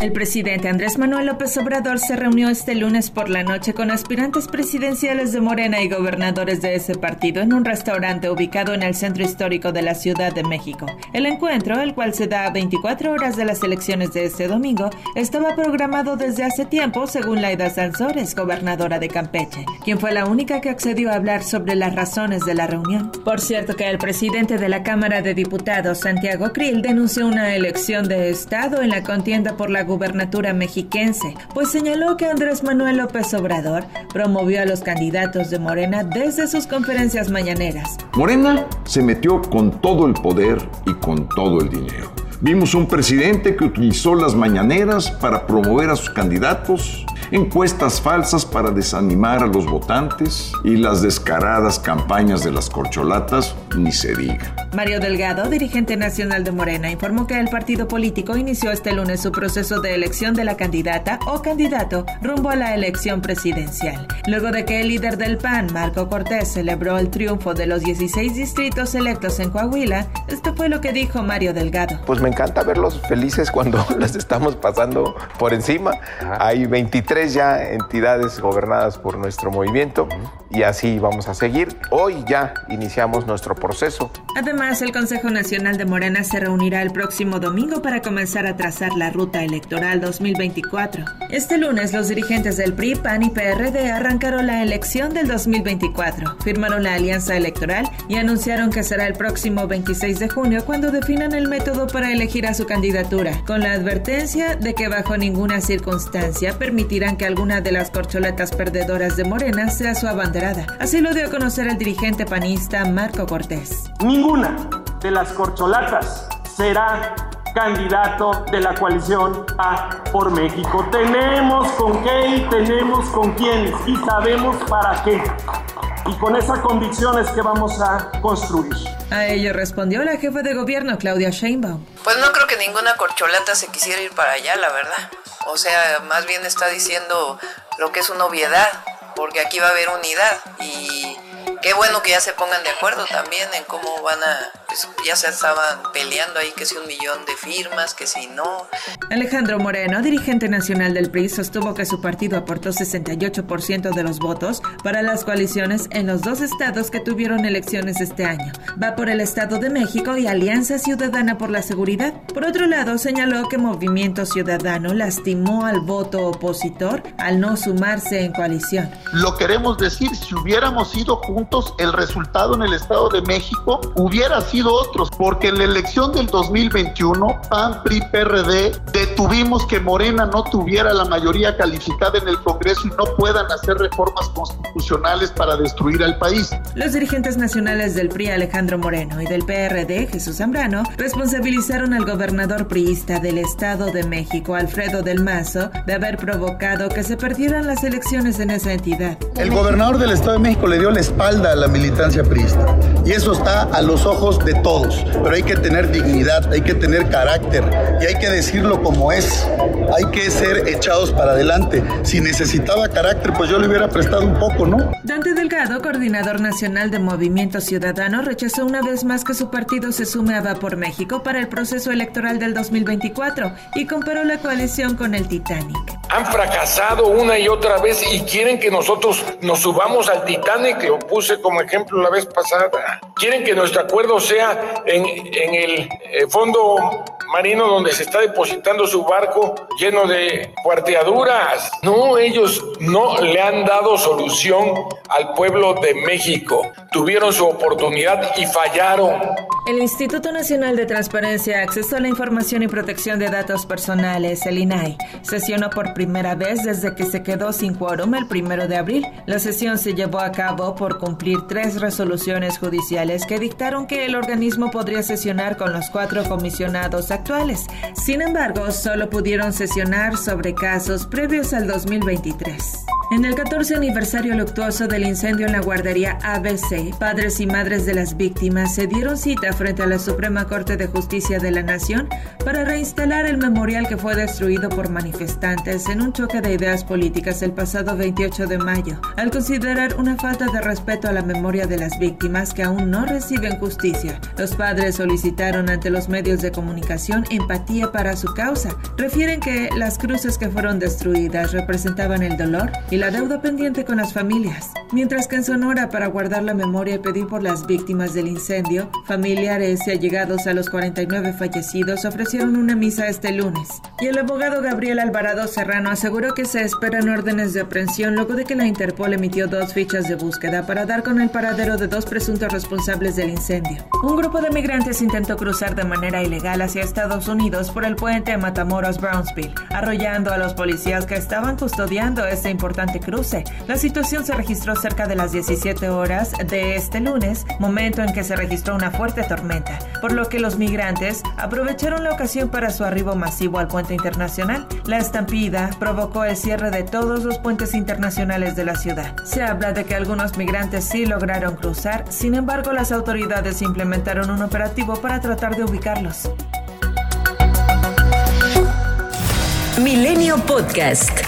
El presidente Andrés Manuel López Obrador se reunió este lunes por la noche con aspirantes presidenciales de Morena y gobernadores de ese partido en un restaurante ubicado en el centro histórico de la Ciudad de México. El encuentro, el cual se da a 24 horas de las elecciones de este domingo, estaba programado desde hace tiempo, según Laida Sansores, gobernadora de Campeche, quien fue la única que accedió a hablar sobre las razones de la reunión. Por cierto que el presidente de la Cámara de Diputados, Santiago Krill, denunció una elección de Estado en la contienda por la gubernatura mexiquense, pues señaló que Andrés Manuel López Obrador promovió a los candidatos de Morena desde sus conferencias mañaneras. Morena se metió con todo el poder y con todo el dinero. Vimos un presidente que utilizó las mañaneras para promover a sus candidatos encuestas falsas para desanimar a los votantes y las descaradas campañas de las corcholatas, ni se diga. Mario Delgado, dirigente nacional de Morena, informó que el partido político inició este lunes su proceso de elección de la candidata o candidato rumbo a la elección presidencial. Luego de que el líder del PAN, Marco Cortés, celebró el triunfo de los 16 distritos electos en Coahuila, esto fue lo que dijo Mario Delgado. Pues me encanta verlos felices cuando las estamos pasando por encima. Hay 23 ya entidades gobernadas por nuestro movimiento y así vamos a seguir. Hoy ya iniciamos nuestro proceso. Además, el Consejo Nacional de Morena se reunirá el próximo domingo para comenzar a trazar la ruta electoral 2024. Este lunes, los dirigentes del PRI, PAN y PRD arrancaron la elección del 2024, firmaron la alianza electoral y anunciaron que será el próximo 26 de junio cuando definan el método para elegir a su candidatura, con la advertencia de que bajo ninguna circunstancia permitirá que alguna de las corcholetas perdedoras de Morena sea su abanderada. Así lo dio a conocer el dirigente panista Marco Cortés. Ninguna de las corcholatas será candidato de la coalición A por México. Tenemos con qué y tenemos con quiénes y sabemos para qué. Y con esa convicción es que vamos a construir. A ello respondió la jefa de gobierno Claudia Sheinbaum. Pues no creo que ninguna corcholata se quisiera ir para allá, la verdad. O sea, más bien está diciendo lo que es una obviedad, porque aquí va a haber unidad y qué bueno que ya se pongan de acuerdo también en cómo van a, pues, ya se estaban peleando ahí que si un millón de firmas, que si no. Alejandro Moreno, dirigente nacional del PRI, sostuvo que su partido aportó 68% de los votos para las coaliciones en los dos estados que tuvieron elecciones este año. Va por el Estado de México y Alianza Ciudadana por la Seguridad. Por otro lado, señaló que Movimiento Ciudadano lastimó al voto opositor al no sumarse en coalición. Lo queremos decir, si hubiéramos ido juntos, el resultado en el Estado de México hubiera sido otro, porque en la elección del 2021, PAN, PRI, PRD, detuvimos que Morena no tuviera la mayoría calificada en el Congreso y no puedan hacer reformas constitucionales para destruir al país. Los dirigentes nacionales del PRI, Alejandro Moreno, y del PRD, Jesús Zambrano, responsabilizaron al gobernador priista del Estado de México, Alfredo del Mazo, de haber provocado que se perdieran las elecciones en esa entidad. El gobernador del Estado de México le dio la espalda a la militancia priista y eso está a los ojos de todos, pero hay que tener dignidad, hay que tener carácter y hay que decirlo como es. Hay que ser echados para adelante. Si necesitaba carácter, pues yo le hubiera prestado un poco, ¿no? Dante Delgado, coordinador nacional de Movimiento Ciudadano, rechazó una vez más que su partido se sume a Va por México para el proceso electoral del 2024 y comparó la coalición con el Titanic. Han fracasado una y otra vez y quieren que nosotros nos subamos al Titanic, lo puse como ejemplo la vez pasada. Quieren que nuestro acuerdo sea en, el eh, fondo marino donde se está depositando su barco lleno de cuarteaduras. No, ellos no le han dado solución al pueblo de México. Tuvieron su oportunidad y fallaron. El Instituto Nacional de Transparencia, Acceso a la Información y Protección de Datos Personales, el INAI, sesionó por primera vez desde que se quedó sin quórum el primero de abril. La sesión se llevó a cabo por cumplir tres resoluciones judiciales que dictaron que el organismo podría sesionar con los cuatro comisionados actuales. Sin embargo, solo pudieron sesionar sobre casos previos al 2023. En el 14 aniversario luctuoso del incendio en la guardería ABC, padres y madres de las víctimas se dieron cita frente a la Suprema Corte de Justicia de la Nación para reinstalar el memorial que fue destruido por manifestantes en un choque de ideas políticas el pasado 28 de mayo, al considerar una falta de respeto a la memoria de las víctimas que aún no reciben justicia. Los padres solicitaron ante los medios de comunicación empatía para su causa. Refieren que las cruces que fueron destruidas representaban el dolor y la deuda pendiente con las familias. Mientras que en Sonora, para guardar la memoria y pedir por las víctimas del incendio, familiares y allegados a los 49 fallecidos ofrecieron una misa este lunes. Y el abogado Gabriel Alvarado Serrano aseguró que se esperan órdenes de aprehensión luego de que la Interpol emitió dos fichas de búsqueda para dar con el paradero de dos presuntos responsables del incendio. Un grupo de migrantes intentó cruzar de manera ilegal hacia Estados Unidos por el puente Matamoros-Brownsville, arrollando a los policías que estaban custodiando este cruce. La situación se registró cerca de las 17 horas de este lunes, momento en que se registró una fuerte tormenta, por lo que los migrantes aprovecharon la ocasión para su arribo masivo al puente internacional. La estampida provocó el cierre de todos los puentes internacionales de la ciudad. Se habla de que algunos migrantes sí lograron cruzar, sin embargo las autoridades implementaron un operativo para tratar de ubicarlos. Milenio Podcast.